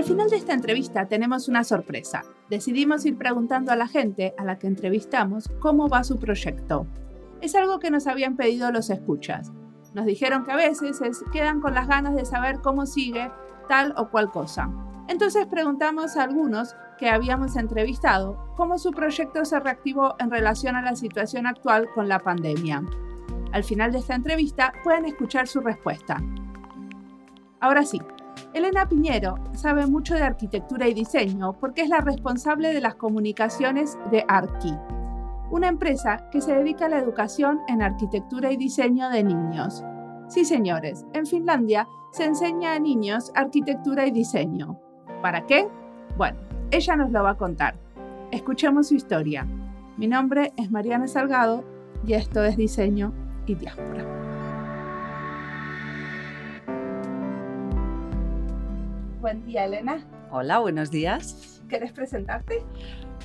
Al final de esta entrevista tenemos una sorpresa. Decidimos ir preguntando a la gente a la que entrevistamos cómo va su proyecto. Es algo que nos habían pedido los escuchas. Nos dijeron que a veces se quedan con las ganas de saber cómo sigue tal o cual cosa. Entonces preguntamos a algunos que habíamos entrevistado cómo su proyecto se reactivó en relación a la situación actual con la pandemia. Al final de esta entrevista pueden escuchar su respuesta. Ahora sí, Elena Piñero sabe mucho de arquitectura y diseño porque es la responsable de las comunicaciones de Arki, una empresa que se dedica a la educación en arquitectura y diseño de niños. Sí, señores, en Finlandia se enseña a niños arquitectura y diseño. ¿Para qué? Bueno, ella nos lo va a contar. Escuchemos su historia. Mi nombre es Mariana Salgado y esto es Diseño y Diáspora. Buen día, Elena. Hola, buenos días. ¿Quieres presentarte?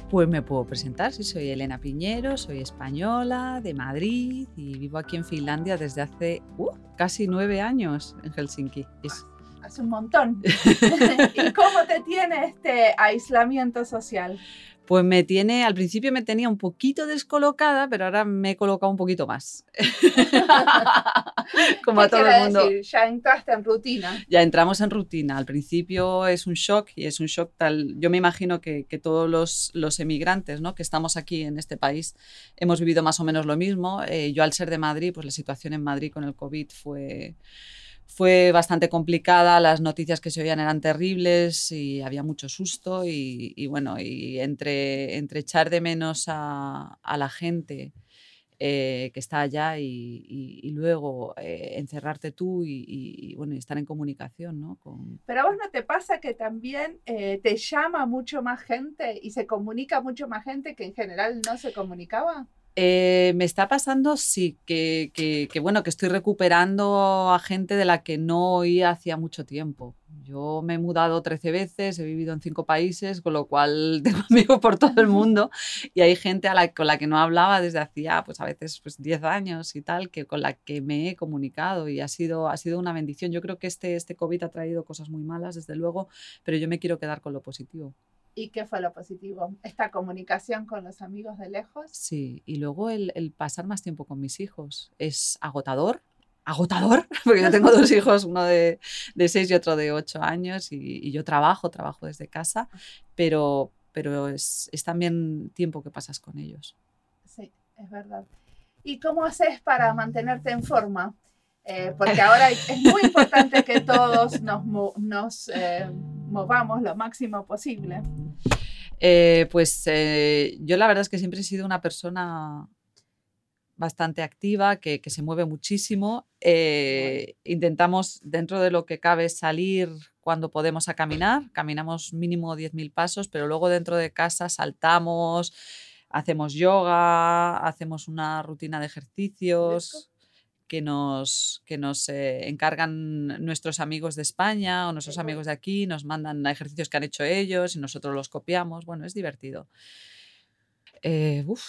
Pues me puedo presentar, sí, soy Elena Piñero, soy española, de Madrid y vivo aquí en Finlandia desde hace uh, casi nueve años en Helsinki. Hace un montón. ¿Y cómo te tiene este aislamiento social? Pues me tiene, al principio me tenía un poquito descolocada, pero ahora me he colocado un poquito más. Como a todo el mundo. Decir? Ya entraste en rutina. Ya entramos en rutina. Al principio es un shock y es un shock tal. Yo me imagino que, todos los, los, emigrantes ¿no? que estamos aquí en este país hemos vivido más o menos lo mismo. Eh, yo al ser de Madrid, pues la situación en Madrid con el COVID fue fue bastante complicada, las noticias que se oían eran terribles y había mucho susto y, bueno, y entre, entre echar de menos a, la gente eh, que está allá y, luego eh, encerrarte tú y, bueno, estar en comunicación, ¿no? Pero a vos no te pasa que también eh, te llama mucho más gente y se comunica mucho más gente que en general no se comunicaba? Eh, me está pasando, sí, que, que, bueno, que estoy recuperando a gente de la que no oía hacía mucho tiempo. Yo me he mudado 13 veces, he vivido en cinco países, con lo cual tengo amigos por todo el mundo y hay gente a la, con la que no hablaba desde hacía, pues a veces, pues 10 años y tal, que con la que me he comunicado y ha sido, ha sido una bendición. Yo creo que este, este COVID ha traído cosas muy malas, desde luego, pero yo me quiero quedar con lo positivo. ¿Y qué fue lo positivo? ¿Esta comunicación con los amigos de lejos? Sí, y luego el, pasar más tiempo con mis hijos. Es agotador, agotador, porque yo tengo dos hijos, uno de, de seis y otro de ocho años, y, yo trabajo, trabajo desde casa, pero, pero es, es, también tiempo que pasas con ellos. Sí, es verdad. ¿Y cómo haces para mantenerte en forma? Eh, porque ahora es muy importante que todos nos, nos eh, movamos lo máximo posible. Eh, pues eh, yo la verdad es que siempre he sido una persona bastante activa, que, se mueve muchísimo. Eh, intentamos, dentro de lo que cabe, salir cuando podemos a caminar. Caminamos mínimo 10.000 pasos, pero luego dentro de casa saltamos, hacemos yoga, hacemos una rutina de ejercicios que nos, que nos eh, encargan nuestros amigos de España o nuestros amigos de aquí, nos mandan ejercicios que han hecho ellos y nosotros los copiamos. Bueno, es divertido. Eh, uf,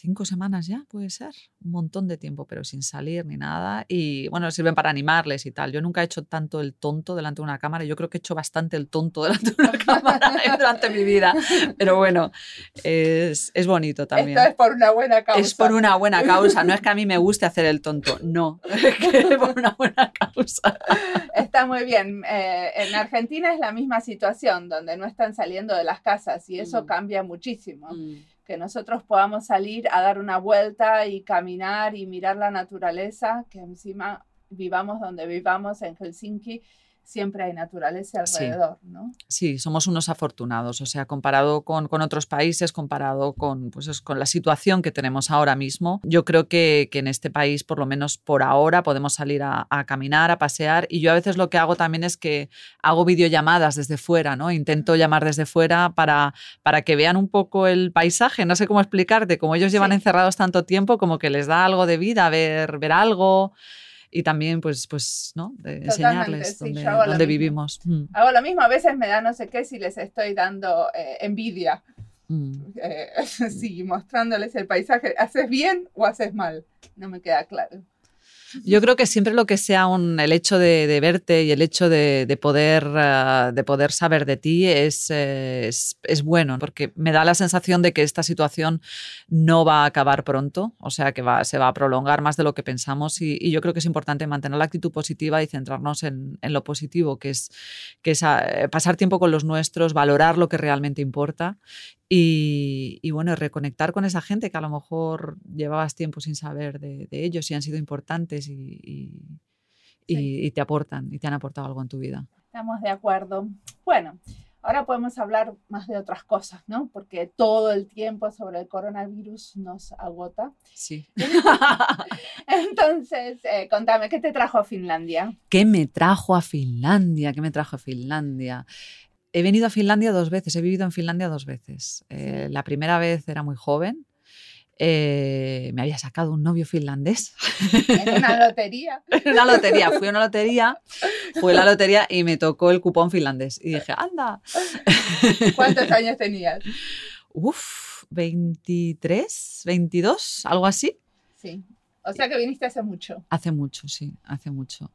cinco semanas ya, puede ser, un montón de tiempo, pero sin salir ni nada. Y bueno, sirven para animarles y tal. Yo nunca he hecho tanto el tonto delante de una cámara. Yo creo que he hecho bastante el tonto delante de una cámara durante mi vida. Pero bueno, es, es, bonito también. Esto es por una buena causa. Es por una buena causa. No es que a mí me guste hacer el tonto, no. Es que es por una buena causa. Está muy bien. Eh, en Argentina es la misma situación, donde no están saliendo de las casas y eso mm. cambia muchísimo. Mm que nosotros podamos salir a dar una vuelta y caminar y mirar la naturaleza, que encima vivamos donde vivamos en Helsinki, siempre hay naturaleza alrededor, sí. ¿no? Sí, somos unos afortunados, o sea, comparado con, con otros países, comparado con, pues, con la situación que tenemos ahora mismo, yo creo que, que, en este país, por lo menos por ahora, podemos salir a, a, caminar, a pasear, y yo a veces lo que hago también es que hago videollamadas desde fuera, ¿no? Intento llamar desde fuera para, para que vean un poco el paisaje, no sé cómo explicarte, como ellos llevan encerrados tanto tiempo, como que les da algo de vida ver, ver algo y también pues, pues ¿no? De enseñarles dónde, vivimos. Mm. Hago lo mismo, a veces me da no sé qué si les estoy dando eh, envidia. Mm. Eh, sí, mostrándoles el paisaje. ¿Haces bien o haces mal? No me queda claro. Yo creo que siempre lo que sea un, el hecho de, verte y el hecho de, poder, ah, de poder saber de ti es, es, bueno, porque me da la sensación de que esta situación no va a acabar pronto, o sea que va, se va a prolongar más de lo que pensamos y, yo creo que es importante mantener la actitud positiva y centrarnos en, en lo positivo, que es, que es ah, pasar tiempo con los nuestros, valorar lo que realmente importa y, bueno, reconectar con esa gente que a lo mejor llevabas tiempo sin saber de, ellos y han sido importantes y, y, te aportan y te han aportado algo en tu vida. Estamos de acuerdo. Bueno, ahora podemos hablar más de otras cosas, ¿no? Porque todo el tiempo sobre el coronavirus nos agota. Sí. Entonces, eh, contame, ¿qué te trajo a Finlandia? ¿Qué me trajo a Finlandia? ¿Qué me trajo a Finlandia? He venido a Finlandia dos veces, he vivido en Finlandia dos veces. Eh, la primera vez era muy joven, eh, me había sacado un novio finlandés. En una lotería. en una lotería, fui a una lotería, fui a la lotería y me tocó el cupón finlandés. Y dije, anda. ¿Cuántos años tenías? Uf, 23, 22, algo así. Sí. O sea que viniste hace mucho. Hace mucho, sí, hace mucho.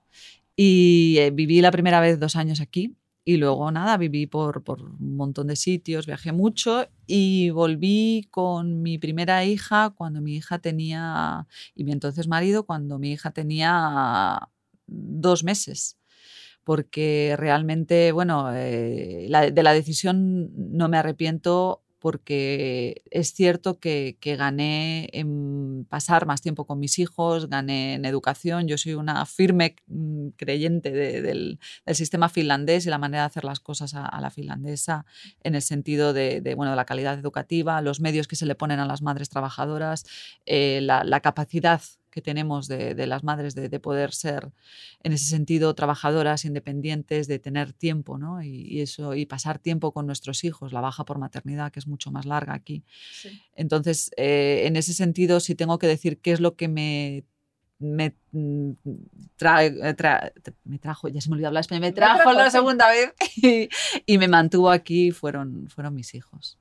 Y eh, viví la primera vez dos años aquí y luego nada, viví por, por, un montón de sitios, viajé mucho y volví con mi primera hija cuando mi hija tenía, y mi entonces marido, cuando mi hija tenía dos meses. Porque realmente, bueno, eh, de la decisión no me arrepiento porque es cierto que, gané en pasar más tiempo con mis hijos, gané en educación, yo soy una firme mm, creyente del, sistema finlandés y la manera de hacer las cosas a, la finlandesa en el sentido de, bueno, la calidad educativa, los medios que se le ponen a las madres trabajadoras, eh, la capacidad que tenemos de, las madres de, poder ser, en ese sentido, trabajadoras, independientes, de tener tiempo, ¿no? Y, eso, y pasar tiempo con nuestros hijos, la baja por maternidad, que es mucho más larga aquí. Entonces, eh, en ese sentido, si tengo que decir qué es lo que me me, mm, eh, me trajo, ya se me olvidó hablar español, me trajo, la segunda vez y, me mantuvo aquí, fueron, fueron mis hijos.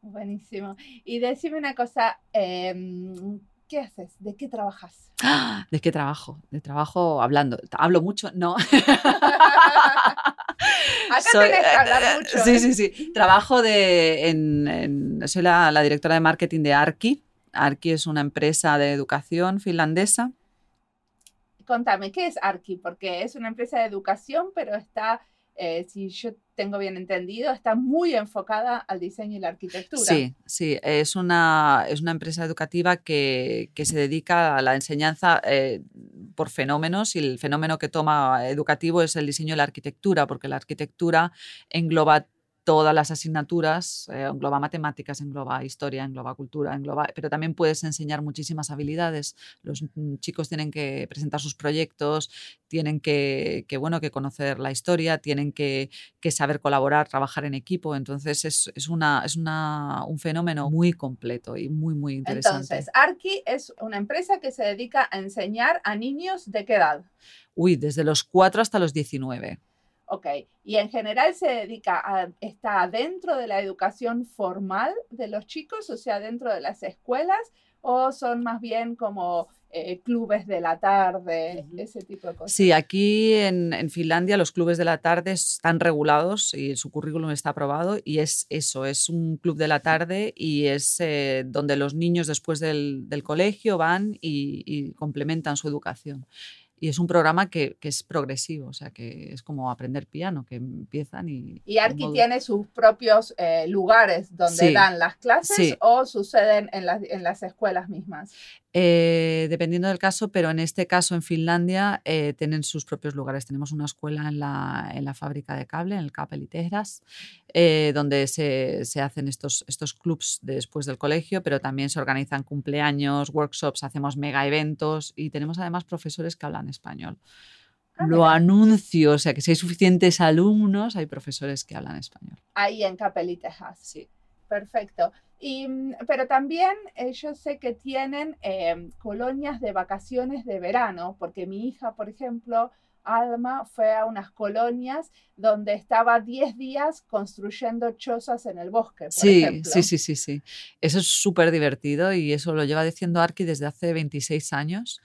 Buenísimo. Y decime una cosa, em, ¿Qué haces? ¿De qué trabajas? ¿De qué trabajo? De trabajo hablando. Hablo mucho, no. Acá Soy, que hablar eh, mucho. Sí, ¿eh? sí, sí. Trabajo de. En, soy la, la, directora de marketing de Arki. Arki es una empresa de educación finlandesa. Contame, ¿qué es Arki? Porque es una empresa de educación, pero está eh, si yo tengo bien entendido, está muy enfocada al diseño y la arquitectura. Sí, sí, es una, es una empresa educativa que, que se dedica a la enseñanza eh, por fenómenos y el fenómeno que toma educativo es el diseño y la arquitectura, porque la arquitectura engloba todas las asignaturas, eh, engloba matemáticas, engloba historia, engloba cultura, engloba, pero también puedes enseñar muchísimas habilidades. Los mm, chicos tienen que presentar sus proyectos, tienen que, bueno, que conocer la historia, tienen que, saber colaborar, trabajar en equipo. Entonces es, una, es una, un fenómeno muy completo y muy, muy interesante. Entonces, Arki es una empresa que se dedica a enseñar a niños de qué edad? Uy, desde los 4 hasta los 19. Ok, y en general se dedica a, está dentro de la educación formal de los chicos, o sea, dentro de las escuelas, o son más bien como eh, clubes de la tarde, ese tipo de cosas. Sí, aquí en, Finlandia los clubes de la tarde están regulados y su currículum está aprobado y es eso, es un club de la tarde y es eh, donde los niños después del, colegio van y complementan su educación. Y es un programa que, que, es progresivo, o sea, que es como aprender piano, que empiezan y... ¿Y Arki tiene sus propios eh, lugares donde dan las clases o suceden en las, en las escuelas mismas? Eh, dependiendo del caso, pero en este caso en Finlandia eh, tienen sus propios lugares. Tenemos una escuela en la, en la fábrica de cable, en el Capel y donde se, se, hacen estos, estos clubs después del colegio, pero también se organizan cumpleaños, workshops, hacemos mega eventos y tenemos además profesores que hablan español. Ah, Lo anuncio, o sea que si hay suficientes alumnos, hay profesores que hablan español. Ahí en Capel y Sí. Perfecto. Y, mm, pero también eh, yo sé que tienen em, colonias de vacaciones de verano, porque mi hija, por ejemplo, Alma, fue a unas colonias donde estaba 10 días construyendo chozas en el bosque. Por sí, sí, sí, sí, sí. Eso es súper divertido y eso lo lleva diciendo Arki desde hace 26 años.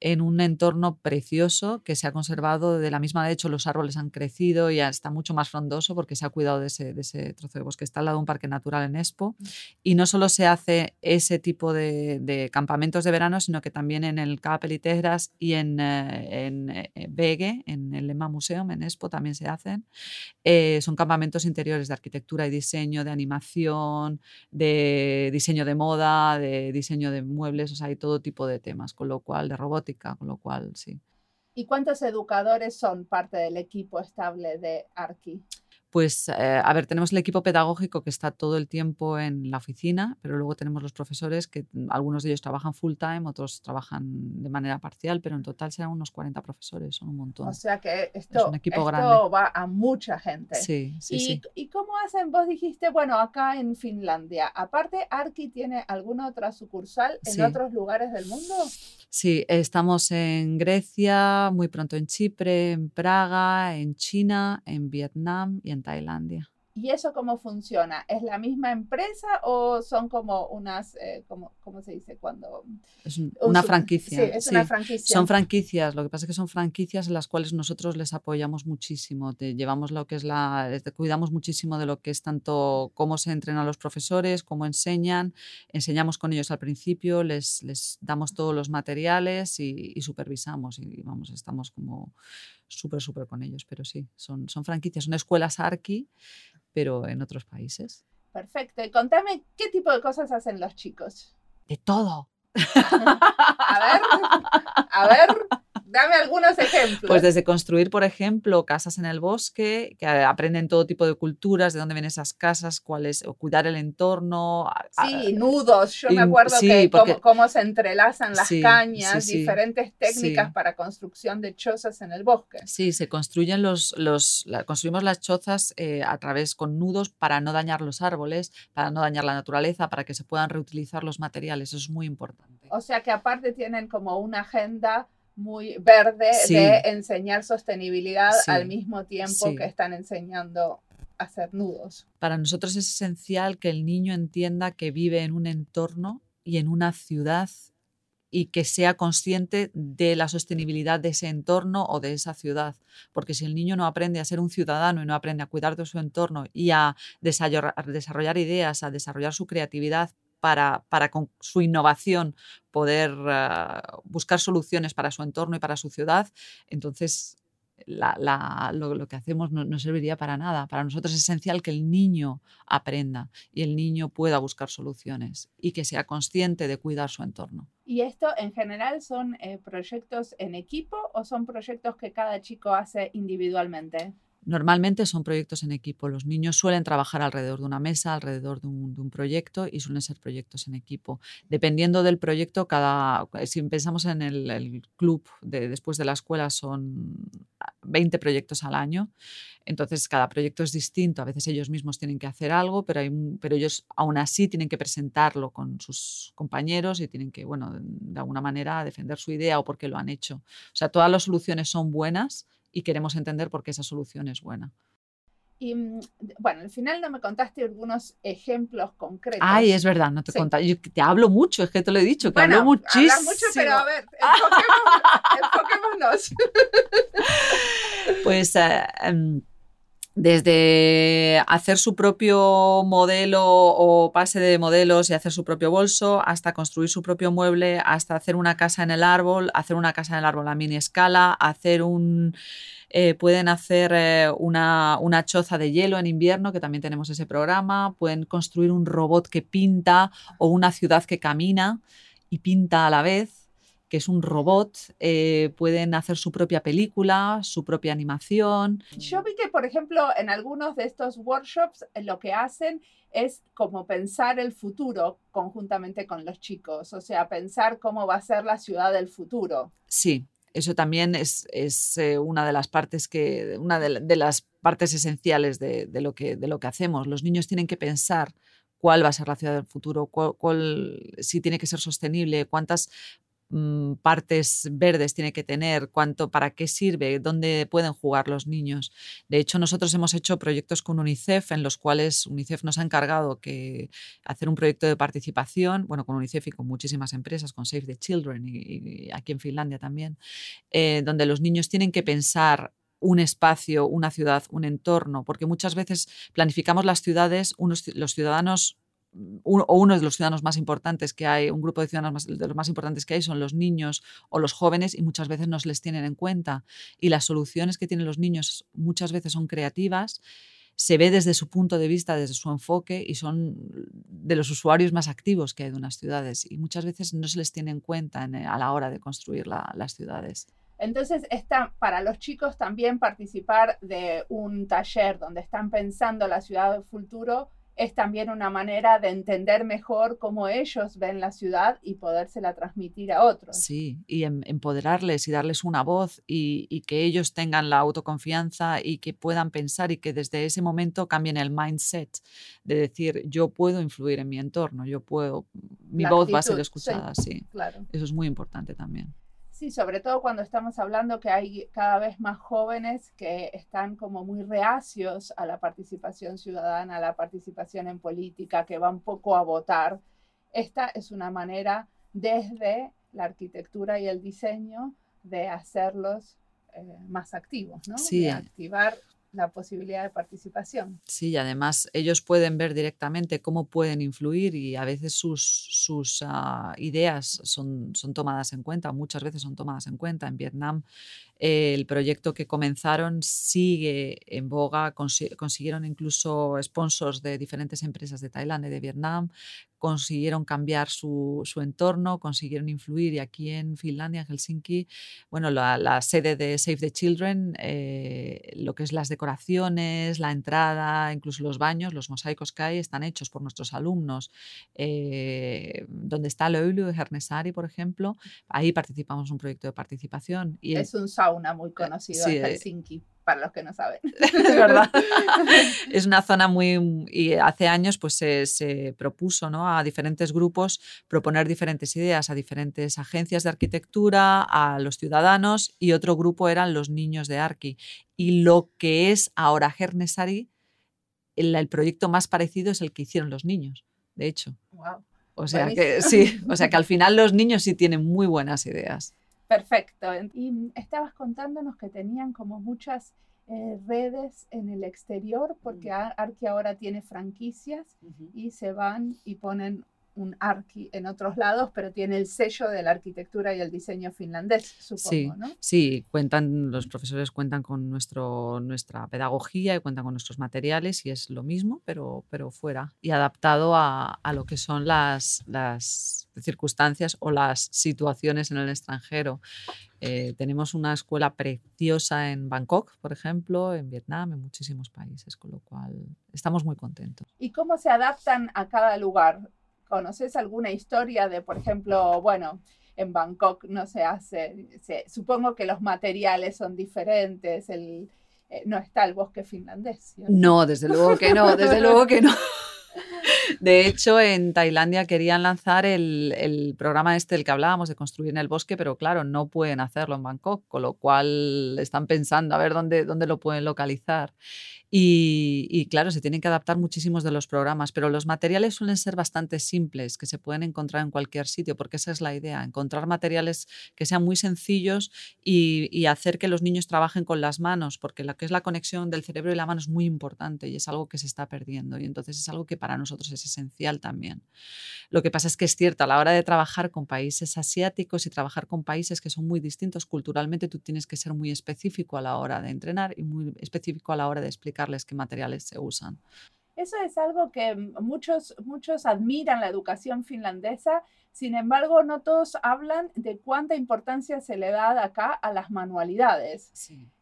En un entorno precioso que se ha conservado de la misma. De hecho, los árboles han crecido y está mucho más frondoso porque se ha cuidado de ese, de ese trozo de bosque. Está al lado de un parque natural en Expo. Mm. Y no solo se hace ese tipo de, campamentos de verano, sino que también en el Capelitegras y en, eh, en eh, Vegue, en el Lema Museum, en Expo, también se hacen. Eh, son campamentos interiores de arquitectura y diseño, de animación, de diseño de moda, de diseño de muebles, o sea, hay todo tipo de temas, con lo cual, de con lo cual sí. ¿Y cuántos educadores son parte del equipo estable de Arqui? Pues, eh, a ver, tenemos el equipo pedagógico que está todo el tiempo en la oficina, pero luego tenemos los profesores que mm, algunos de ellos trabajan full time, otros trabajan de manera parcial, pero en total serán unos 40 profesores, son un montón. O sea que esto, equipo va a mucha gente. Sí, sí, ¿Y, sí. ¿Y cómo hacen? Vos dijiste, bueno, acá en Finlandia, aparte, Arki tiene alguna otra sucursal en otros lugares del mundo? Sí, estamos en Grecia, muy pronto en Chipre, en Praga, en China, en Vietnam y en Tailandia. ¿Y eso cómo funciona? ¿Es la misma empresa o son como unas, eh, como, ¿cómo se dice? Cuando... Es una franquicia. Sí, es una franquicia. Son franquicias, lo que pasa es que son franquicias en las cuales nosotros les apoyamos muchísimo, te llevamos lo que es la, cuidamos muchísimo de lo que es tanto cómo se entrenan los profesores, cómo enseñan, enseñamos con ellos al principio, les, les damos todos los materiales y, y supervisamos y vamos, estamos como súper, súper con ellos, pero sí, son, son franquicias, son escuelas Arki, pero en otros países. Perfecto. Y contame, ¿qué tipo de cosas hacen los chicos? De todo. a ver, a ver. Dame algunos ejemplos. Pues desde construir, por ejemplo, casas en el bosque, que aprenden todo tipo de culturas, de dónde vienen esas casas, cuáles, o cuidar el entorno. Sí, nudos. Yo me acuerdo que cómo, se entrelazan las cañas, diferentes técnicas para construcción de chozas en el bosque. Sí, se construyen los, los construimos las chozas eh, a través con nudos para no dañar los árboles, para no dañar la naturaleza, para que se puedan reutilizar los materiales. Eso es muy importante. O sea que aparte tienen como una agenda muy verde de enseñar sostenibilidad al mismo tiempo que están enseñando a hacer nudos. Para nosotros es esencial que el niño entienda que vive en un entorno y en una ciudad y que sea consciente de la sostenibilidad de ese entorno o de esa ciudad. Porque si el niño no aprende a ser un ciudadano y no aprende a cuidar de su entorno y a desarrollar, ideas, a desarrollar su creatividad para, con su innovación poder ah, buscar soluciones para su entorno y para su ciudad, entonces lo, que hacemos no, serviría para nada. Para nosotros es esencial que el niño aprenda y el niño pueda buscar soluciones y que sea consciente de cuidar su entorno. ¿Y esto en general son eh, proyectos en equipo o son proyectos que cada chico hace individualmente? Normalmente son proyectos en equipo. Los niños suelen trabajar alrededor de una mesa, alrededor de un, proyecto y suelen ser proyectos en equipo. Dependiendo del proyecto, cada, si pensamos en el, club de, después de la escuela son 20 proyectos al año. Entonces, cada proyecto es distinto. A veces ellos mismos tienen que hacer algo, pero, pero ellos aún así tienen que presentarlo con sus compañeros y tienen que, bueno, de alguna manera defender su idea o por qué lo han hecho. O sea, todas las soluciones son buenas y queremos entender por qué esa solución es buena. Y mm, bueno, al final no me contaste algunos ejemplos concretos. Ay, es verdad, no te sí. Yo te hablo mucho, es que te lo he dicho, que hablo muchísimo. Hablas mucho, pero a ver, enfoquémonos. pues eh, em, desde hacer su propio modelo o pase de modelos y hacer su propio bolso, hasta construir su propio mueble, hasta hacer una casa en el árbol, hacer una casa en el árbol a mini escala, hacer un... Eh, pueden hacer eh, una, una, choza de hielo en invierno, que también tenemos ese programa, pueden construir un robot que pinta o una ciudad que camina y pinta a la vez que es un robot, eh, pueden hacer su propia película, su propia animación. Yo vi que, por ejemplo, en algunos de estos workshops eh, lo que hacen es como pensar el futuro conjuntamente con los chicos, o sea, pensar cómo va a ser la ciudad del futuro. Sí, eso también es, eh, una de las partes que, una de, las partes esenciales de, lo que, de lo que hacemos. Los niños tienen que pensar cuál va a ser la ciudad del futuro, cuál, si tiene que ser sostenible, cuántas partes verdes tiene que tener, cuánto, para qué sirve, dónde pueden jugar los niños. De hecho, nosotros hemos hecho proyectos con UNICEF en los cuales UNICEF nos ha encargado que hacer un proyecto de participación, bueno, con UNICEF y con muchísimas empresas, con Save the Children y, aquí en Finlandia también, eh, donde los niños tienen que pensar un espacio, una ciudad, un entorno, porque muchas veces planificamos las ciudades, unos, los ciudadanos o uno de los ciudadanos más importantes que hay, un grupo de ciudadanos de los más importantes que hay son los niños o los jóvenes y muchas veces no se les tienen en cuenta. Y las soluciones que tienen los niños muchas veces son creativas, se ve desde su punto de vista, desde su enfoque y son de los usuarios más activos que hay de unas ciudades y muchas veces no se les tiene en cuenta a la hora de construir las ciudades. Entonces, está para los chicos también participar de un taller donde están pensando la ciudad del futuro es también una manera de entender mejor cómo ellos ven la ciudad y podérsela transmitir a otros. Sí, y em, empoderarles y darles una voz y, y, que ellos tengan la autoconfianza y que puedan pensar y que desde ese momento cambien el mindset de decir yo puedo influir en mi entorno, yo puedo, mi voz va a ser escuchada, sí. Claro. Eso es muy importante también. Sí, sobre todo cuando estamos hablando que hay cada vez más jóvenes que están como muy reacios a la participación ciudadana, a la participación en política, que van poco a votar. Esta es una manera desde la arquitectura y el diseño de hacerlos eh, más activos, ¿no? Sí. De activar la posibilidad de participación. Sí, y además ellos pueden ver directamente cómo pueden influir y a veces sus, sus ah, ideas son, son tomadas en cuenta, muchas veces son tomadas en cuenta. En Vietnam el proyecto que comenzaron sigue en boga, consiguieron incluso sponsors de diferentes empresas de Tailandia y de Vietnam, consiguieron cambiar su, entorno, consiguieron influir y aquí en Finlandia, en Helsinki, bueno, la, sede de Save the Children, eh, lo que es las decoraciones, la entrada, incluso los baños, los mosaicos que hay están hechos por nuestros alumnos. Eh, donde está Loulu Hernesari, por ejemplo, ahí participamos en un proyecto de participación. Y es un sauna muy eh, conocido en Helsinki para los que no saben. Es verdad. es una zona muy... Y hace años pues se, propuso ¿no? a diferentes grupos proponer diferentes ideas a diferentes agencias de arquitectura, a los ciudadanos y otro grupo eran los niños de Arqui. Y lo que es ahora Hernesari, el, el proyecto más parecido es el que hicieron los niños, de hecho. Wow. O sea que sí, o sea que al final los niños sí tienen muy buenas ideas. Perfecto. Y estabas contándonos que tenían como muchas eh, redes en el exterior, porque. Arqui ahora tiene franquicias y se van y ponen un Arqui en otros lados, pero tiene el sello de la arquitectura y el diseño finlandés, supongo, sí, ¿no? Sí, cuentan, los profesores cuentan con nuestro, nuestra pedagogía y cuentan con nuestros materiales y es lo mismo, pero, pero fuera y adaptado a, a lo que son las, las circunstancias o las situaciones en el extranjero. Eh, tenemos una escuela preciosa en Bangkok, por ejemplo, en Vietnam, en muchísimos países, con lo cual estamos muy contentos. ¿Y cómo se adaptan a cada lugar? ¿Conoces alguna historia de, por ejemplo, bueno, en Bangkok no se hace, supongo que los materiales son diferentes, el, eh, no está el bosque finlandés. No, desde luego que no, desde luego que no. De hecho, en Tailandia querían lanzar el, el, programa este del que hablábamos de construir en el bosque, pero claro, no pueden hacerlo en Bangkok, con lo cual están pensando a ver dónde, dónde lo pueden localizar. Y, claro, se tienen que adaptar muchísimos de los programas, pero los materiales suelen ser bastante simples, que se pueden encontrar en cualquier sitio, porque esa es la idea, encontrar materiales que sean muy sencillos y, hacer que los niños trabajen con las manos, porque lo que es la conexión del cerebro y la mano es muy importante y es algo que se está perdiendo y entonces es algo que para nosotros es esencial también. Lo que pasa es que es cierto, a la hora de trabajar con países asiáticos y trabajar con países que son muy distintos culturalmente, tú tienes que ser muy específico a la hora de entrenar y muy específico a la hora de explicar qué materiales se usan. Eso es algo que muchos, muchos admiran la educación finlandesa, sin embargo, no todos hablan de cuánta importancia se le da acá a las manualidades.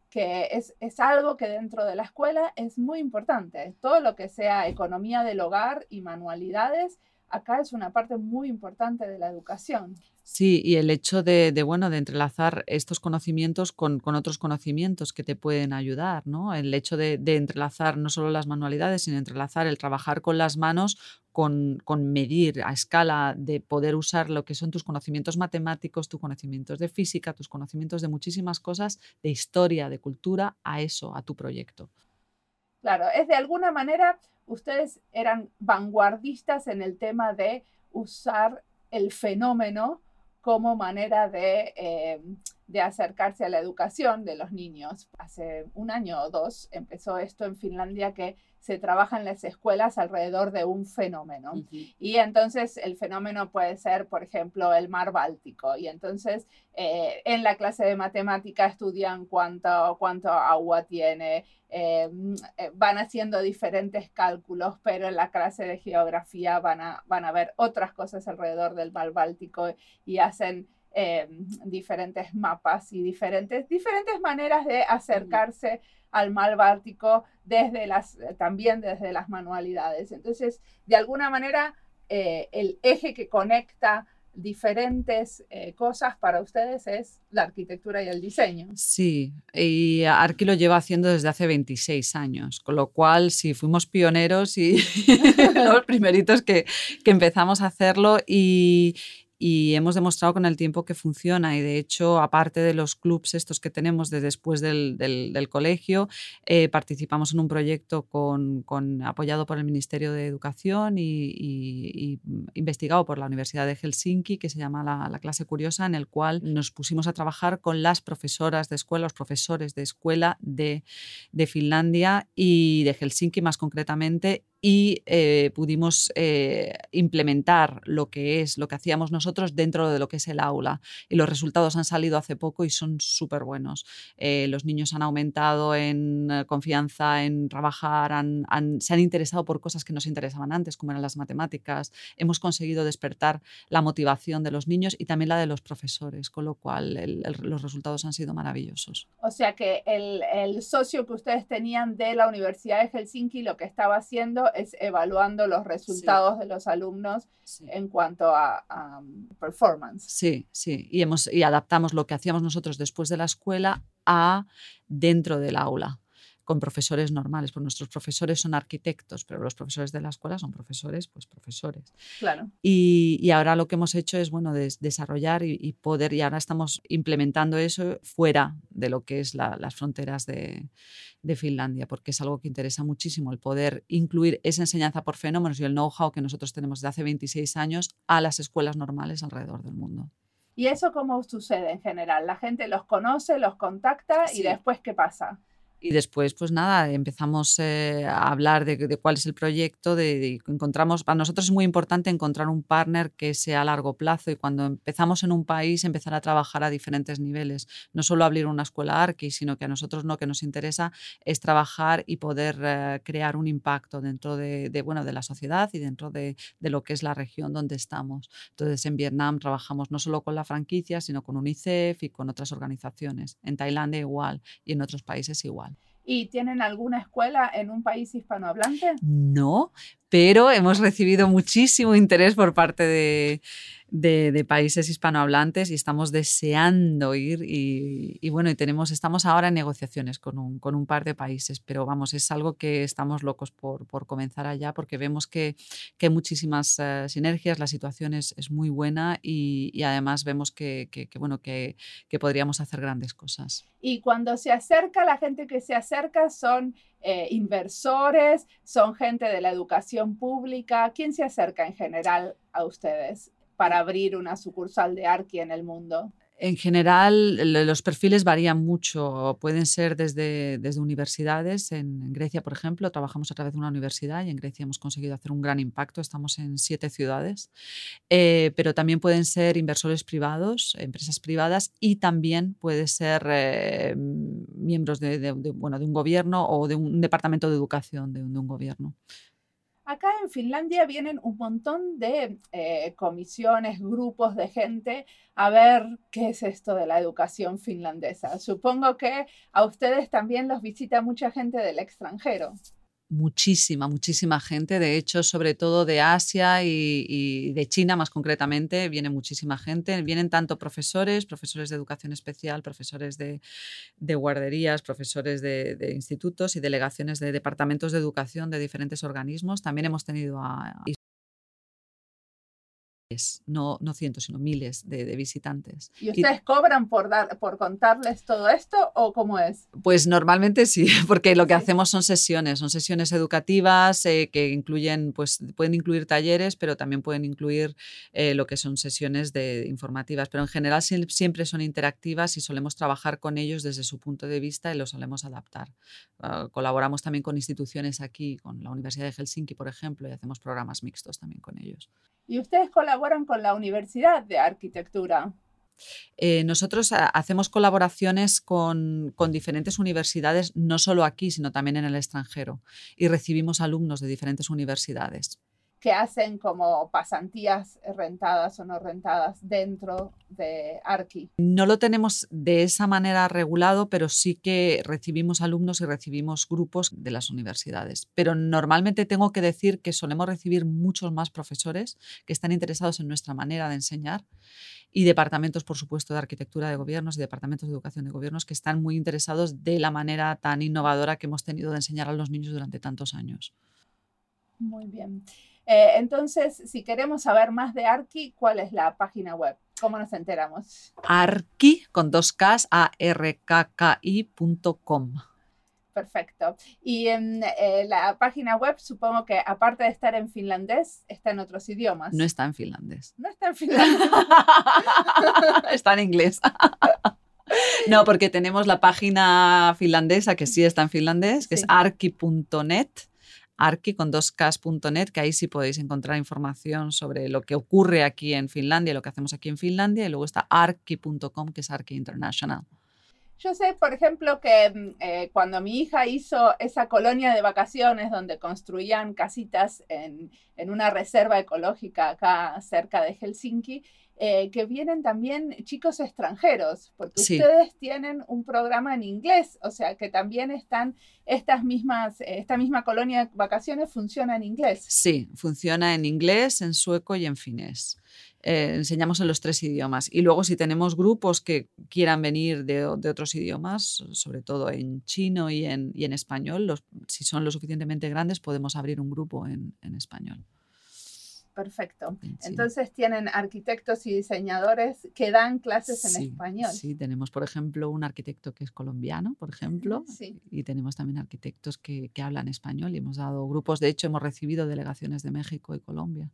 que es, es, algo que dentro de la escuela es muy importante. Todo lo que sea economía del hogar y manualidades acá es una parte muy importante de la educación. Sí, y el hecho de, bueno, de entrelazar estos conocimientos con, otros conocimientos que te pueden ayudar, ¿no? El hecho de, entrelazar no solo las manualidades, sino entrelazar el trabajar con las manos con, medir a escala de poder usar lo que son tus conocimientos matemáticos, tus conocimientos de física, tus conocimientos de muchísimas cosas, de historia, de cultura, a eso, a tu proyecto. Claro, es de alguna manera, ustedes eran vanguardistas en el tema de usar el fenómeno como manera de, eh, de, acercarse a la educación de los niños. Hace un año o dos empezó esto en Finlandia que se trabaja en las escuelas alrededor de un fenómeno. Y entonces el fenómeno puede ser, por ejemplo, el mar Báltico. Y entonces eh, en la clase de matemática estudian cuánto, cuánto agua tiene, eh, eh, van haciendo diferentes cálculos, pero en la clase de geografía van a, van a ver otras cosas alrededor del mar Báltico y hacen diferentes mapas y diferentes, diferentes maneras de acercarse al mal báltico desde las, eh, también desde las manualidades. Entonces, de alguna manera, eh, el eje que conecta diferentes eh, cosas para ustedes es la arquitectura y el diseño. Sí, y Arqui lo lleva haciendo desde hace 26 años, con lo cual sí, fuimos pioneros y los primeritos que, que empezamos a hacerlo y, y hemos demostrado con el tiempo que funciona y de hecho aparte de los clubs estos que tenemos de después del, del, colegio eh, participamos en un proyecto con, con, apoyado por el Ministerio de Educación y, investigado por la Universidad de Helsinki que se llama la, la, clase curiosa en el cual nos pusimos a trabajar con las profesoras de escuela los profesores de escuela de, de Finlandia y de Helsinki más concretamente y eh, pudimos eh, implementar lo que es, lo que hacíamos nosotros dentro de lo que es el aula. Y los resultados han salido hace poco y son súper buenos. Eh, los niños han aumentado en confianza, en trabajar, se han interesado por cosas que nos interesaban antes, como eran las matemáticas. Hemos conseguido despertar la motivación de los niños y también la de los profesores, con lo cual los resultados han sido maravillosos. O sea que el, el socio que ustedes tenían de la Universidad de Helsinki lo que estaba haciendo es evaluando los resultados de los alumnos en cuanto a, um, performance. Sí, sí, y, hemos, y adaptamos lo que hacíamos nosotros después de la escuela a dentro del aula con profesores normales, pues nuestros profesores son arquitectos, pero los profesores de la escuela son profesores, pues profesores. Claro. Y, ahora lo que hemos hecho es, bueno, desarrollar y, poder, y ahora estamos implementando eso fuera de lo que es las fronteras de, de, Finlandia, porque es algo que interesa muchísimo, el poder incluir esa enseñanza por fenómenos y el know-how que nosotros tenemos desde hace 26 años a las escuelas normales alrededor del mundo. ¿Y eso cómo sucede en general? La gente los conoce, los contacta y después, ¿qué pasa? Y después, pues nada, empezamos eh, a hablar de, cuál es el proyecto, de, encontramos, para nosotros es muy importante encontrar un partner que sea a largo plazo y cuando empezamos en un país empezar a trabajar a diferentes niveles, no solo abrir una escuela Arqui, sino que a nosotros lo que nos interesa es trabajar y poder eh, crear un impacto dentro de, bueno, de la sociedad y dentro de, lo que es la región donde estamos. Entonces, en Vietnam trabajamos no solo con la franquicia, sino con UNICEF y con otras organizaciones. En Tailandia igual y en otros países igual. ¿Y tienen alguna escuela en un país hispanohablante? No, pero hemos recibido muchísimo interés por parte de, países hispanohablantes y estamos deseando ir y, bueno, y tenemos, estamos ahora en negociaciones con un, con un, par de países, pero vamos, es algo que estamos locos por, por comenzar allá porque vemos que, que hay muchísimas eh, sinergias, la situación es, es muy buena y, además vemos que, que, que, que podríamos hacer grandes cosas. Y cuando se acerca, la gente que se acerca son eh, inversores, son gente de la educación pública. ¿Quién se acerca en general a ustedes? para abrir una sucursal de Arqui en el mundo? En general, los perfiles varían mucho. Pueden ser desde, desde universidades. En, Grecia, por ejemplo, trabajamos a través de una universidad y en Grecia hemos conseguido hacer un gran impacto. Estamos en siete ciudades. Eh, pero también pueden ser inversores privados, empresas privadas y también puede ser eh, miembros de, bueno, de un gobierno o de un departamento de educación de un gobierno. Acá en Finlandia vienen un montón de eh, comisiones, grupos de gente a ver qué es esto de la educación finlandesa. Supongo que a ustedes también los visita mucha gente del extranjero. Muchísima, muchísima gente. De hecho, sobre todo de Asia y, de China más concretamente, viene muchísima gente. Vienen tanto profesores, profesores de educación especial, profesores de, guarderías, profesores de, institutos y delegaciones de departamentos de educación de diferentes organismos. También hemos tenido a no, no cientos, sino miles de, visitantes. ¿Y ustedes cobran por, dar, por contarles todo esto o cómo es? Pues normalmente sí, porque lo que hacemos son sesiones, son sesiones educativas eh, que incluyen, pues pueden incluir talleres, pero también pueden incluir eh, lo que son sesiones de, informativas, pero en general siempre son interactivas y solemos trabajar con ellos desde su punto de vista y lo solemos adaptar. Ah, colaboramos también con instituciones aquí, con la Universidad de Helsinki, por ejemplo, y hacemos programas mixtos también con ellos. ¿Y ustedes colaboran con la Universidad de Arquitectura? Eh, nosotros hacemos colaboraciones con, diferentes universidades, no solo aquí, sino también en el extranjero, y recibimos alumnos de diferentes universidades que hacen como pasantías rentadas o no rentadas dentro de Arqui. No lo tenemos de esa manera regulado, pero sí que recibimos alumnos y recibimos grupos de las universidades. Pero normalmente tengo que decir que solemos recibir muchos más profesores que están interesados en nuestra manera de enseñar y departamentos, por supuesto, de arquitectura de gobiernos y departamentos de educación de gobiernos que están muy interesados de la manera tan innovadora que hemos tenido de enseñar a los niños durante tantos años. Muy bien. Eh, entonces, si queremos saber más de Arki, ¿cuál es la página web? ¿Cómo nos enteramos? Arki, con dos Ks, a r k k -I Perfecto. Y en eh, la página web, supongo que aparte de estar en finlandés, está en otros idiomas. No está en finlandés. No está en finlandés. está en inglés. No, porque tenemos la página finlandesa que sí está en finlandés, que es arki.net arki con dos Ks.net, que ahí sí podéis encontrar información sobre lo que ocurre aquí en Finlandia, lo que hacemos aquí en Finlandia, y luego está arki.com, que es Arki International. Yo sé, por ejemplo, que mm, eh, cuando mi hija hizo esa colonia de vacaciones donde construían casitas en, en una reserva ecológica acá cerca de Helsinki, eh, que vienen también chicos extranjeros, porque ustedes tienen un programa en inglés, o sea que también están estas mismas, esta misma colonia de vacaciones funciona en inglés. Sí, funciona en inglés, en sueco y en finés. Eh, enseñamos en los tres idiomas. Y luego si tenemos grupos que quieran venir de, otros idiomas, sobre todo en chino y en, y en español, si son lo suficientemente grandes, podemos abrir un grupo en español. Perfecto. Entonces tienen arquitectos y diseñadores que dan clases en español. Sí, tenemos, por ejemplo, un arquitecto que es colombiano, por ejemplo, y tenemos también arquitectos que, que, hablan español y hemos dado grupos, de hecho, hemos recibido delegaciones de México y Colombia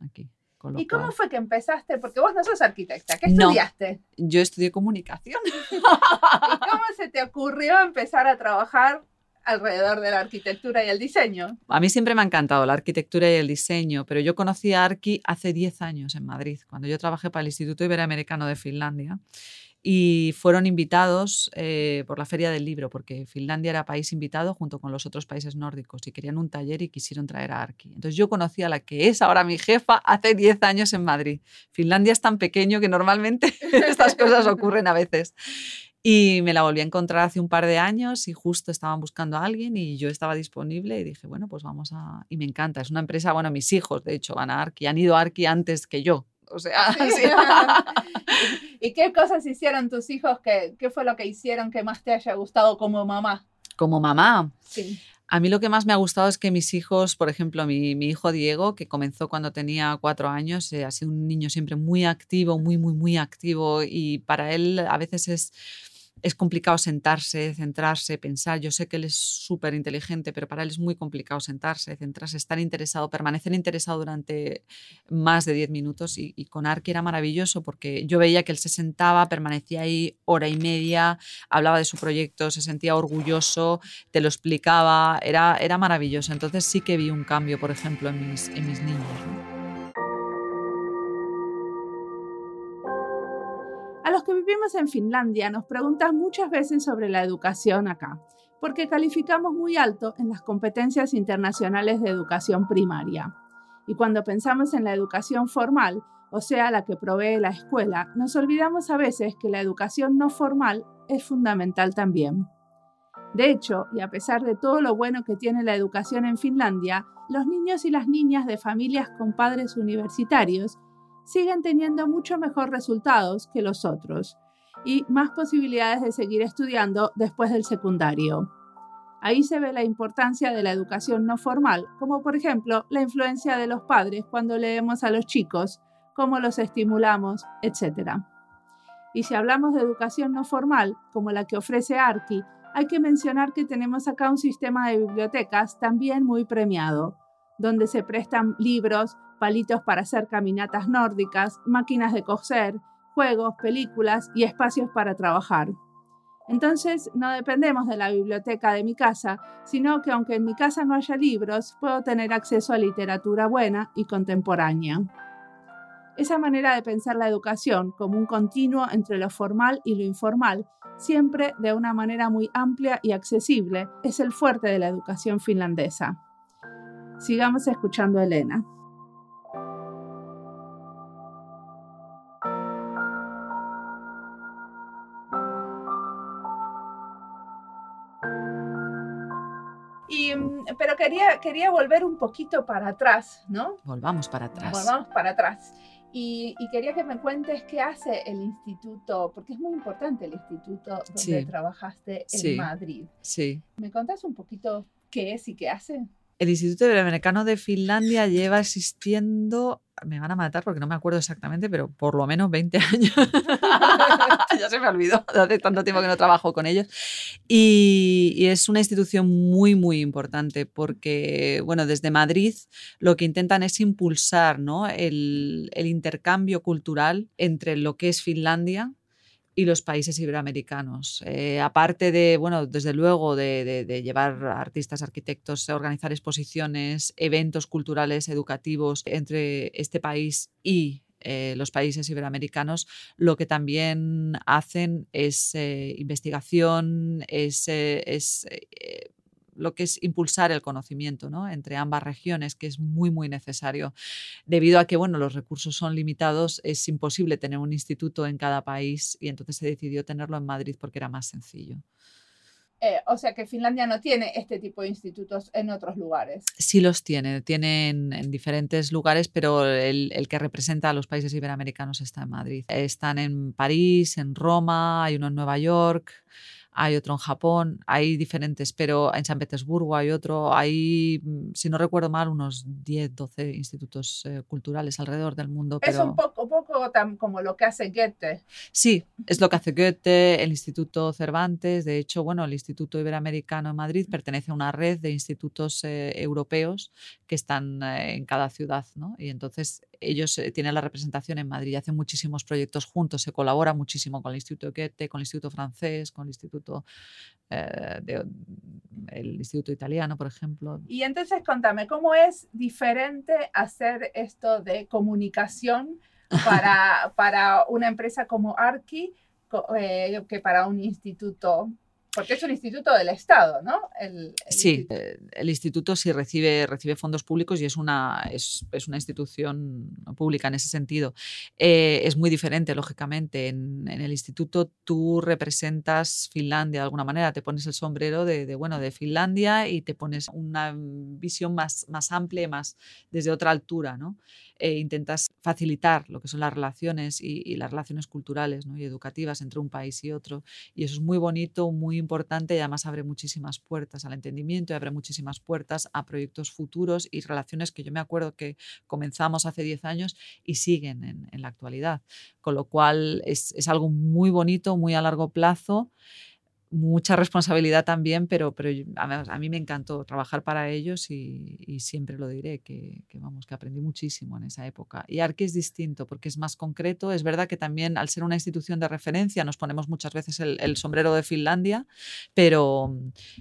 aquí. ¿Y cómo fue que empezaste? Porque vos no sos arquitecta, ¿qué estudiaste? yo estudié comunicación. ¿Y cómo se te ocurrió empezar a trabajar alrededor de la arquitectura y el diseño. A mí siempre me ha encantado la arquitectura y el diseño, pero yo conocí a Arki hace 10 años en Madrid, cuando yo trabajé para el Instituto Iberoamericano de Finlandia y fueron invitados eh, por la Feria del Libro, porque Finlandia era país invitado junto con los otros países nórdicos y querían un taller y quisieron traer a Arki. Entonces yo conocí a la que es ahora mi jefa hace 10 años en Madrid. Finlandia es tan pequeño que normalmente estas cosas ocurren a veces. Y me la volví a encontrar hace un par de años y justo estaban buscando a alguien y yo estaba disponible y dije, bueno, pues vamos a... Y me encanta, es una empresa, bueno, mis hijos de hecho van a Arki, han ido a Arki antes que yo. O sea, ¿Y qué cosas hicieron tus hijos? ¿Qué, ¿Qué fue lo que hicieron que más te haya gustado como mamá? Como mamá. Sí. A mí lo que más me ha gustado es que mis hijos, por ejemplo, mi, mi hijo Diego, que comenzó cuando tenía cuatro años, eh, ha sido un niño siempre muy activo, muy, muy, muy activo y para él a veces es es complicado sentarse, centrarse, pensar. Yo sé que él es súper inteligente, pero para él es muy complicado sentarse, centrarse, estar interesado, permanecer interesado durante más de 10 minutos. Y, con Arki era maravilloso porque yo veía que él se sentaba, permanecía ahí hora y media, hablaba de su proyecto, se sentía orgulloso, te lo explicaba, era, era maravilloso. Entonces sí que vi un cambio, por ejemplo, en mis, en mis niños. Que vivimos en Finlandia nos preguntan muchas veces sobre la educación acá, porque calificamos muy alto en las competencias internacionales de educación primaria. Y cuando pensamos en la educación formal, o sea, la que provee la escuela, nos olvidamos a veces que la educación no formal es fundamental también. De hecho, y a pesar de todo lo bueno que tiene la educación en Finlandia, los niños y las niñas de familias con padres universitarios siguen teniendo mucho mejor resultados que los otros y más posibilidades de seguir estudiando después del secundario. Ahí se ve la importancia de la educación no formal, como por ejemplo la influencia de los padres cuando leemos a los chicos, cómo los estimulamos, etc. Y si hablamos de educación no formal, como la que ofrece Arki, hay que mencionar que tenemos acá un sistema de bibliotecas también muy premiado, donde se prestan libros, palitos para hacer caminatas nórdicas, máquinas de coser, juegos, películas y espacios para trabajar. Entonces, no dependemos de la biblioteca de mi casa, sino que aunque en mi casa no haya libros, puedo tener acceso a literatura buena y contemporánea. Esa manera de pensar la educación como un continuo entre lo formal y lo informal, siempre de una manera muy amplia y accesible, es el fuerte de la educación finlandesa. Sigamos escuchando a Elena. pero quería, quería volver un poquito para atrás, ¿no? Volvamos para atrás. Volvamos para atrás. Y, quería que me cuentes qué hace el instituto, porque es muy importante el instituto donde trabajaste en Madrid. Sí. ¿Me contás un poquito qué es y qué hace? El Instituto Iberoamericano de Finlandia lleva existiendo, me van a matar porque no me acuerdo exactamente, pero por lo menos 20 años. ya se me olvidó, hace tanto tiempo que no trabajo con ellos. Y, es una institución muy, muy importante porque, bueno, desde Madrid lo que intentan es impulsar ¿no? el, el intercambio cultural entre lo que es Finlandia y los países iberoamericanos. Eh, aparte de, bueno, desde luego, de, llevar artistas, arquitectos, organizar exposiciones, eventos culturales, educativos entre este país y eh, los países iberoamericanos, lo que también hacen es eh, investigación, es, es lo que es impulsar el conocimiento ¿no? entre ambas regiones, que es muy, muy necesario. Debido a que bueno, los recursos son limitados, es imposible tener un instituto en cada país y entonces se decidió tenerlo en Madrid porque era más sencillo. Eh, o sea que Finlandia no tiene este tipo de institutos en otros lugares. Sí los tiene, tiene en, diferentes lugares, pero el, el, que representa a los países iberoamericanos está en Madrid. Están en París, en Roma, hay uno en Nueva York, hay otro en Japón, hay diferentes, pero en San Petersburgo hay otro, hay, mm, si no recuerdo mal, unos 10, 12 institutos eh, culturales alrededor del mundo. Es un poco, poco tan como lo que hace Goethe. Sí, es lo que hace Goethe, el Instituto Cervantes, de hecho, bueno, el Instituto Iberoamericano en Madrid pertenece a una red de institutos eh, europeos que están eh, en cada ciudad, ¿no? Y entonces ellos tienen la representación en Madrid y hacen muchísimos proyectos juntos, se colabora muchísimo con el Instituto Goethe, con el Instituto Francés, con el Instituto eh, el Instituto Italiano, por ejemplo. Y entonces contame, ¿cómo es diferente hacer esto de comunicación para, para una empresa como Arki eh, que para un instituto porque es un instituto del Estado, ¿no? sí, eh, el instituto sí recibe, recibe fondos públicos y es una, es, una institución pública en ese sentido. Eh, es muy diferente, lógicamente. En, el instituto tú representas Finlandia de alguna manera, te pones el sombrero de, bueno, de Finlandia y te pones una visión más, más amplia, más desde otra altura, ¿no? E intentas facilitar lo que son las relaciones y, las relaciones culturales y educativas entre un país y otro. Y eso es muy bonito, muy importante y además abre muchísimas puertas al entendimiento y abre muchísimas puertas a proyectos futuros y relaciones que yo me acuerdo que comenzamos hace 10 años y siguen en, la actualidad. Con lo cual es, es algo muy bonito, muy a largo plazo mucha responsabilidad también, pero, pero a, mí me encantó trabajar para ellos y, siempre lo diré, que, vamos, que aprendí muchísimo en esa época. Y Arki es distinto porque es más concreto. Es verdad que también al ser una institución de referencia nos ponemos muchas veces el, sombrero de Finlandia, pero,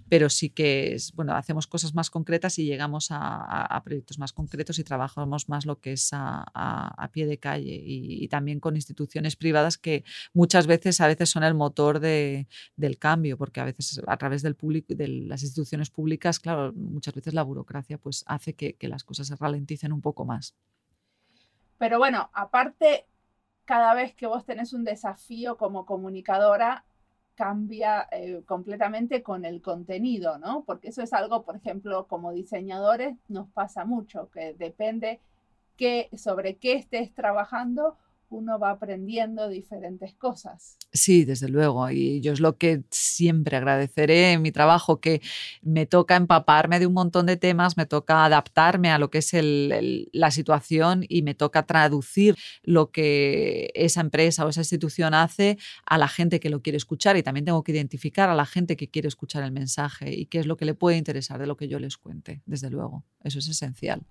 pero sí que es, bueno, hacemos cosas más concretas y llegamos a, proyectos más concretos y trabajamos más lo que es a, pie de calle y, también con instituciones privadas que muchas veces, a veces son el motor de, del cambio porque a veces a través del público, de las instituciones públicas, claro, muchas veces la burocracia pues hace que, las cosas se ralenticen un poco más. Pero bueno, aparte, cada vez que vos tenés un desafío como comunicadora, cambia eh, completamente con el contenido, ¿no? Porque eso es algo, por ejemplo, como diseñadores nos pasa mucho, que depende que, sobre qué estés trabajando, uno va aprendiendo diferentes cosas. Sí, desde luego. Y yo es lo que siempre agradeceré en mi trabajo, que me toca empaparme de un montón de temas, me toca adaptarme a lo que es la situación y me toca traducir lo que esa empresa o esa institución hace a la gente que lo quiere escuchar. Y también tengo que identificar a la gente que quiere escuchar el mensaje y qué es lo que le puede interesar de lo que yo les cuente, desde luego. Eso es esencial.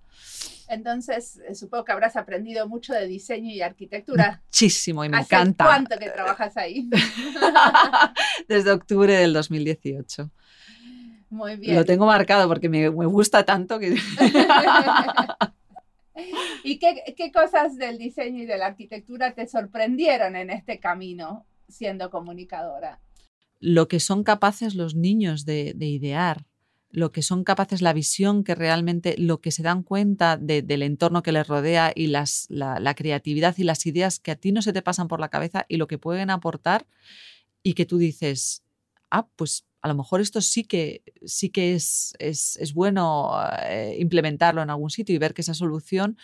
Entonces, eh, supongo que habrás aprendido mucho de diseño y arquitectura. Muchísimo y me encanta. ¿Cuánto que trabajas ahí? Desde octubre del 2018. Muy bien. Lo tengo marcado porque me, gusta tanto que... ¿Y qué, qué, cosas del diseño y de la arquitectura te sorprendieron en este camino siendo comunicadora? Lo que son capaces los niños de, de idear, lo que son capaces, la visión que realmente, lo que se dan cuenta del entorno que les rodea y las, la, creatividad y las ideas que a ti no se te pasan por la cabeza y lo que pueden aportar y que tú dices, ah, pues a lo mejor esto sí que, sí que es, es, bueno eh, implementarlo en algún sitio y ver que esa solución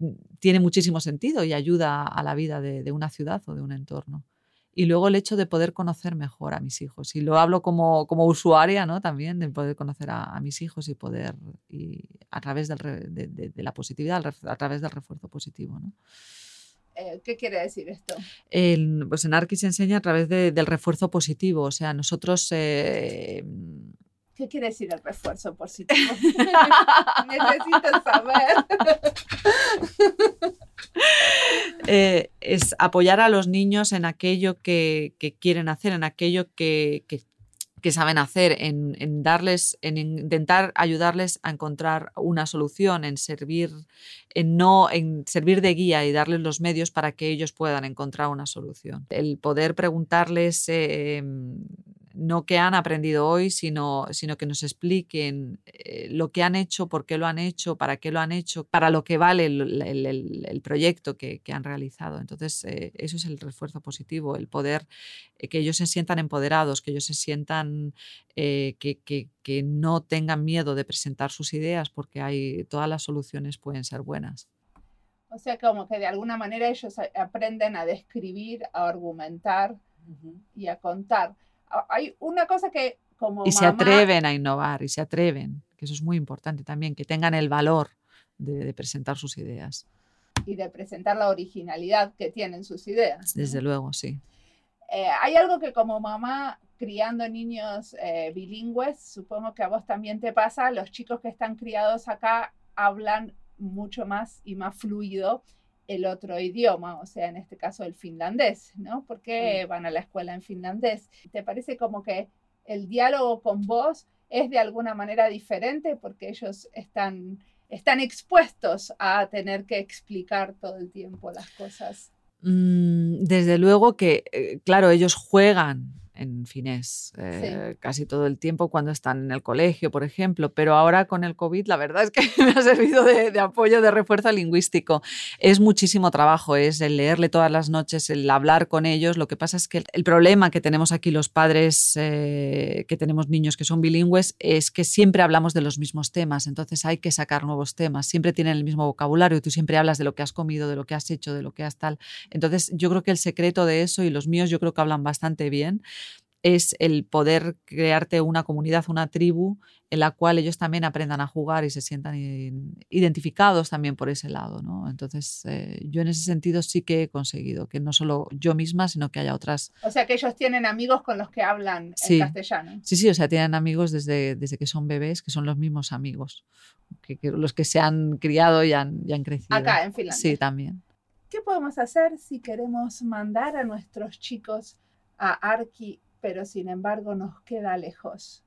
mm, tiene muchísimo sentido y ayuda a la vida de una ciudad o de un entorno y luego el hecho de poder conocer mejor a mis hijos. Y lo hablo como, como usuaria, ¿no? También de poder conocer a, mis hijos y poder, y a través del, de, la positividad, a través del refuerzo positivo, ¿no? Eh, ¿Qué quiere decir esto? pues en Arqui se enseña a través del refuerzo positivo. O sea, nosotros eh, ¿Qué quiere decir el refuerzo positivo? Necesito saber. Eh, es apoyar a los niños en aquello que, quieren hacer, en aquello que, saben hacer, en, darles, en intentar ayudarles a encontrar una solución, en servir, en no, en servir de guía y darles los medios para que ellos puedan encontrar una solución. El poder preguntarles eh, no que han aprendido hoy, sino, sino que nos expliquen eh, lo que han hecho, por qué lo han hecho, para qué lo han hecho, para lo que vale el, proyecto que, han realizado. Entonces, eh, eso es el refuerzo positivo, el poder eh, que ellos se sientan empoderados, que ellos se sientan que, que, no tengan miedo de presentar sus ideas, porque hay, todas las soluciones pueden ser buenas. O sea, como que de alguna manera ellos aprenden a describir, a argumentar y a contar hay una cosa que como... Y se atreven a innovar y se atreven, que eso es muy importante también, que tengan el valor de, presentar sus ideas. Y de presentar la originalidad que tienen sus ideas. Desde luego, sí. Eh, hay algo que como mamá criando niños eh, bilingües, supongo que a vos también te pasa, los chicos que están criados acá hablan mucho más y más fluido el otro idioma, o sea, en este caso el finlandés, ¿no? Porque van a la escuela en finlandés. ¿Te parece como que el diálogo con vos es de alguna manera diferente porque ellos están, están expuestos a tener que explicar todo el tiempo las cosas? Mm, desde luego que, eh, claro, ellos juegan en finés eh, casi todo el tiempo cuando están en el colegio, por ejemplo, pero ahora con el COVID la verdad es que me ha servido de, apoyo, de refuerzo lingüístico. Es muchísimo trabajo, es el leerle todas las noches, el hablar con ellos. Lo que pasa es que el problema que tenemos aquí los padres, eh, que tenemos niños que son bilingües, es que siempre hablamos de los mismos temas, entonces hay que sacar nuevos temas, siempre tienen el mismo vocabulario, tú siempre hablas de lo que has comido, de lo que has hecho, de lo que has tal. Entonces yo creo que el secreto de eso, y los míos yo creo que hablan bastante bien, es el poder crearte una comunidad, una tribu en la cual ellos también aprendan a jugar y se sientan identificados también por ese lado. ¿no? Entonces, eh, yo en ese sentido sí que he conseguido que no solo yo misma, sino que haya otras. O sea, que ellos tienen amigos con los que hablan en castellano. Sí, sí, o sea, tienen amigos desde, desde que son bebés, que son los mismos amigos, que, los que se han criado y han, y han crecido. Acá, en Finlandia. Sí, también. ¿Qué podemos hacer si queremos mandar a nuestros chicos a Arki pero sin embargo nos queda lejos.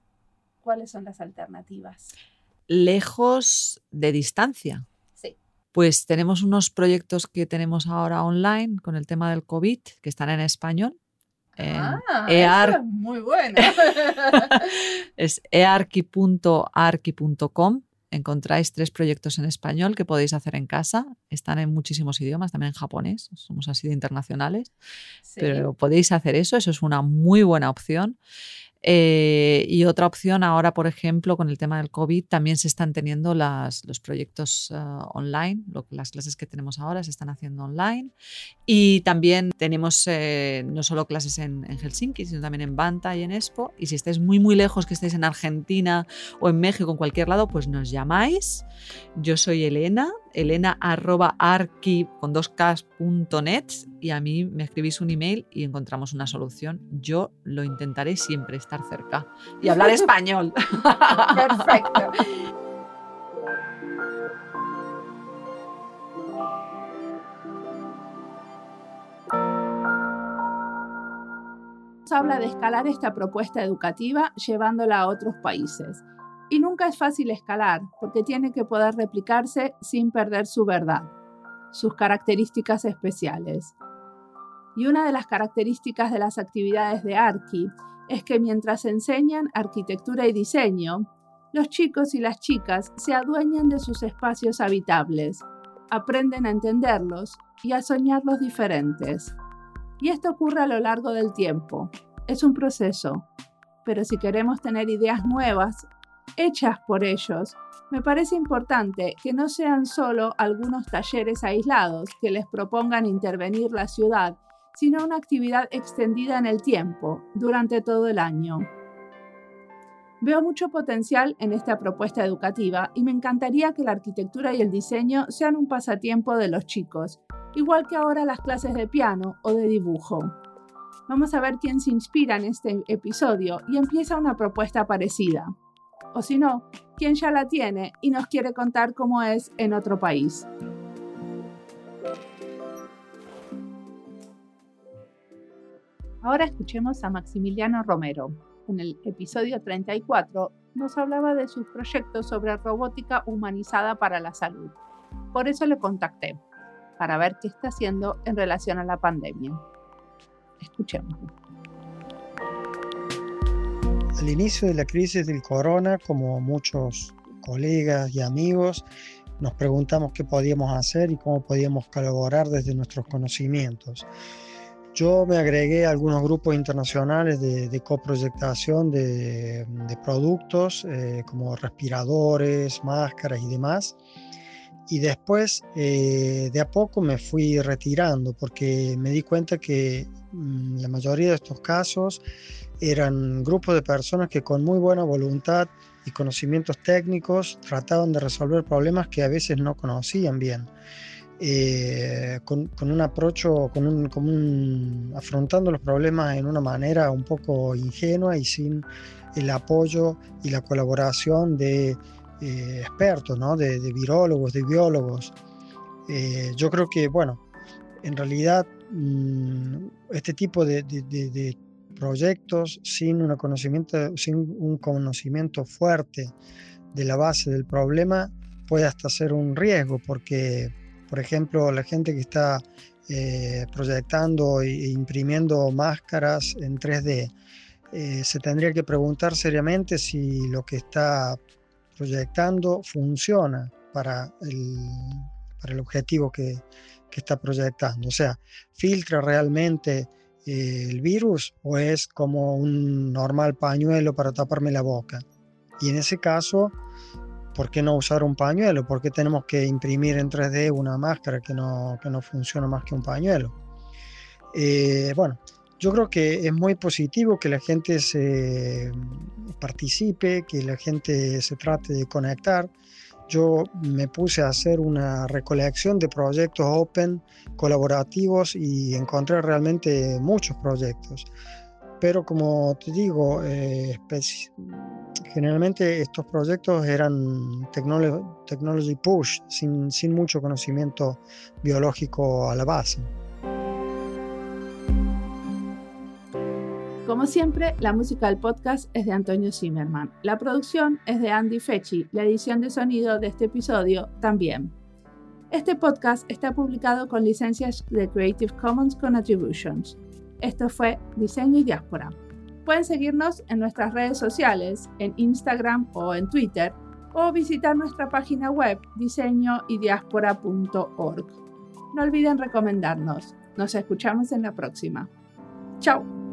¿Cuáles son las alternativas? Lejos de distancia. Sí. Pues tenemos unos proyectos que tenemos ahora online con el tema del COVID, que están en español. ah, es muy bueno. es earki.arki.com encontráis tres proyectos en español que podéis hacer en casa. Están en muchísimos idiomas, también en japonés, somos así de internacionales, pero podéis hacer eso, eso es una muy buena opción. Eh, y otra opción ahora, por ejemplo, con el tema del COVID, también se están teniendo los proyectos ah, online, las clases que tenemos ahora se están haciendo online. Y también tenemos eh, no solo clases en, Helsinki, sino también en Banta y en Expo. Y si estáis muy, muy lejos, que estéis en Argentina o en México, en cualquier lado, pues nos llamáis. Yo soy Elena, elena.arqui con dos y a mí me escribís un email y encontramos una solución. Yo lo intentaré siempre estar cerca y hablar español. Perfecto. habla de escalar esta propuesta educativa llevándola a otros países. Y nunca es fácil escalar porque tiene que poder replicarse sin perder su verdad, sus características especiales. Y una de las características de las actividades de Arqui es que mientras enseñan arquitectura y diseño, los chicos y las chicas se adueñan de sus espacios habitables, aprenden a entenderlos y a soñarlos diferentes. Y esto ocurre a lo largo del tiempo. Es un proceso. Pero si queremos tener ideas nuevas, hechas por ellos, me parece importante que no sean solo algunos talleres aislados que les propongan intervenir la ciudad, sino una actividad extendida en el tiempo, durante todo el año. Veo mucho potencial en esta propuesta educativa y me encantaría que la arquitectura y el diseño sean un pasatiempo de los chicos, igual que ahora las clases de piano o de dibujo. Vamos a ver quién se inspira en este episodio y empieza una propuesta parecida o si no, quien ya la tiene y nos quiere contar cómo es en otro país. Ahora escuchemos a Maximiliano Romero. En el episodio 34 nos hablaba de sus proyectos sobre robótica humanizada para la salud. Por eso le contacté, para ver qué está haciendo en relación a la pandemia. Escuchemos. Al inicio de la crisis del corona, como muchos colegas y amigos, nos preguntamos qué podíamos hacer y cómo podíamos colaborar desde nuestros conocimientos. Yo me agregué a algunos grupos internacionales de, coproyectación de, productos eh, como respiradores, máscaras y demás. Y después, eh, de a poco me fui retirando porque me di cuenta que mm, la mayoría de estos casos eran grupos de personas que con muy buena voluntad y conocimientos técnicos trataban de resolver problemas que a veces no conocían bien. Eh, con, un aprocho, con afrontando los problemas en una manera un poco ingenua y sin el apoyo y la colaboración de eh, expertos, ¿no? de, virólogos, de biólogos. Eh, yo creo que, bueno, en realidad mm, este tipo de, de proyectos sin, un conocimiento, sin un conocimiento fuerte de la base del problema puede hasta ser un riesgo porque, por ejemplo, la gente que está eh, proyectando e imprimiendo máscaras en 3D, eh, se tendría que preguntar seriamente si lo que está proyectando funciona para el, para el objetivo que, que está proyectando. O sea, filtra realmente el virus o es como un normal pañuelo para taparme la boca. Y en ese caso, ¿por qué no usar un pañuelo? ¿Por qué tenemos que imprimir en 3D una máscara que no, que no funciona más que un pañuelo? Eh, bueno, yo creo que es muy positivo que la gente se participe, que la gente se trate de conectar yo me puse a hacer una recolección de proyectos open colaborativos y encontré realmente muchos proyectos. Pero como te digo, eh, generalmente estos proyectos eran technology, push, sin, sin mucho conocimiento biológico a la base. Como siempre, la música del podcast es de Antonio Zimmerman. La producción es de Andy Fechi. La edición de sonido de este episodio también. Este podcast está publicado con licencias de Creative Commons con Attributions. Esto fue Diseño y Diáspora. Pueden seguirnos en nuestras redes sociales, en Instagram o en Twitter, o visitar nuestra página web diseñoydiaspora.org. No olviden recomendarnos. Nos escuchamos en la próxima. Chao.